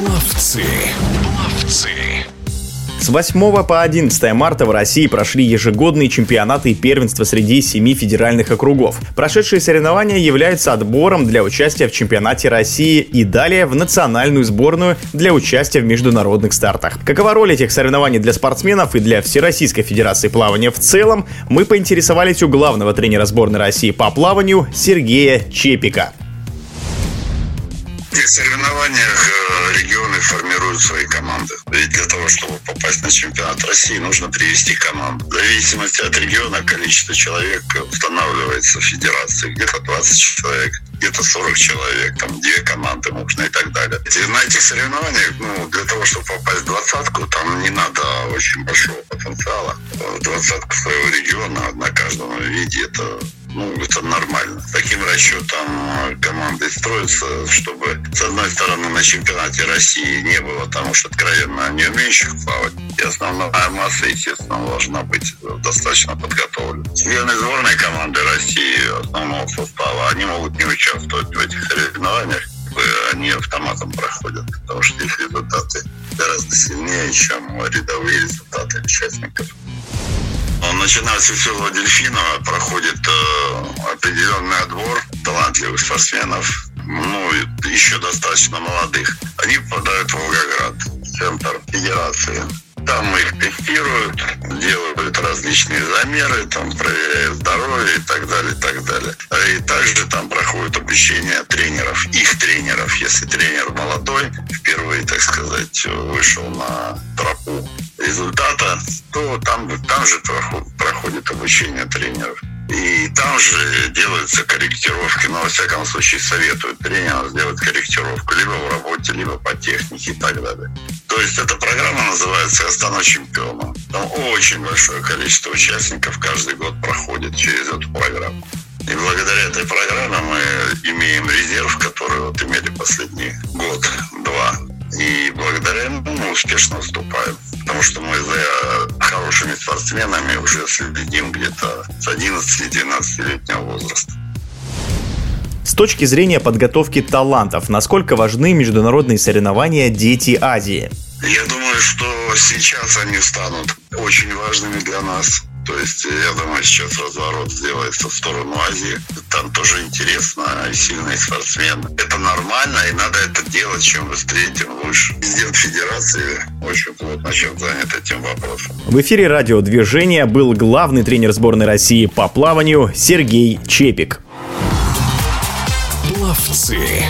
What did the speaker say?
Пловцы. Пловцы. С 8 по 11 марта в России прошли ежегодные чемпионаты и первенства среди семи федеральных округов. Прошедшие соревнования являются отбором для участия в чемпионате России и далее в национальную сборную для участия в международных стартах. Какова роль этих соревнований для спортсменов и для Всероссийской Федерации плавания в целом, мы поинтересовались у главного тренера сборной России по плаванию Сергея Чепика. В соревнованиях э, регионы формируют свои команды. Ведь для того, чтобы попасть на чемпионат России, нужно привести команду. В зависимости от региона количество человек устанавливается в федерации. Где-то 20 человек, где-то 40 человек, там две команды можно и так далее. И на этих соревнованиях, ну, для того, чтобы попасть в двадцатку, там не надо очень большого потенциала. В двадцатку своего региона на каждом виде это ну, это нормально. Таким расчетом э, команды строятся, чтобы, с одной стороны, на чемпионате России не было там уж откровенно не умеющих плавать. И основная масса, естественно, должна быть достаточно подготовлена. Члены сборной команды России основного состава, они могут не участвовать в этих соревнованиях, они автоматом проходят, потому что их результаты гораздо сильнее, чем рядовые результаты участников. Начиная с веселого дельфина проходит э, определенный отбор талантливых спортсменов, ну, еще достаточно молодых. Они попадают в Волгоград, центр федерации. Там их тестируют, делают различные замеры, там проверяют здоровье и так далее, и так далее. И также там обучение тренеров, их тренеров. Если тренер молодой, впервые, так сказать, вышел на тропу результата, то там, там же проходит обучение тренеров. И там же делаются корректировки, но во всяком случае советуют тренерам сделать корректировку либо в работе, либо по технике и так далее. То есть эта программа называется «Я стану чемпионом». Там очень большое количество участников каждый год проходит через эту программу. И благодаря этой программе мы имеем резерв, который вот имели последний год-два. И благодаря ему мы успешно выступаем потому что мы за хорошими спортсменами уже следим где-то с 11-12-летнего возраста. С точки зрения подготовки талантов, насколько важны международные соревнования «Дети Азии»? Я думаю, что сейчас они станут очень важными для нас. То есть, я думаю, сейчас разворот сделается в сторону Азии. Там тоже интересно, и сильный спортсмен. Это нормально, и надо это делать. Чем быстрее, тем лучше. Президент Федерации очень плотно чем занят этим вопросом. В эфире радиодвижения был главный тренер сборной России по плаванию Сергей Чепик. Пловцы.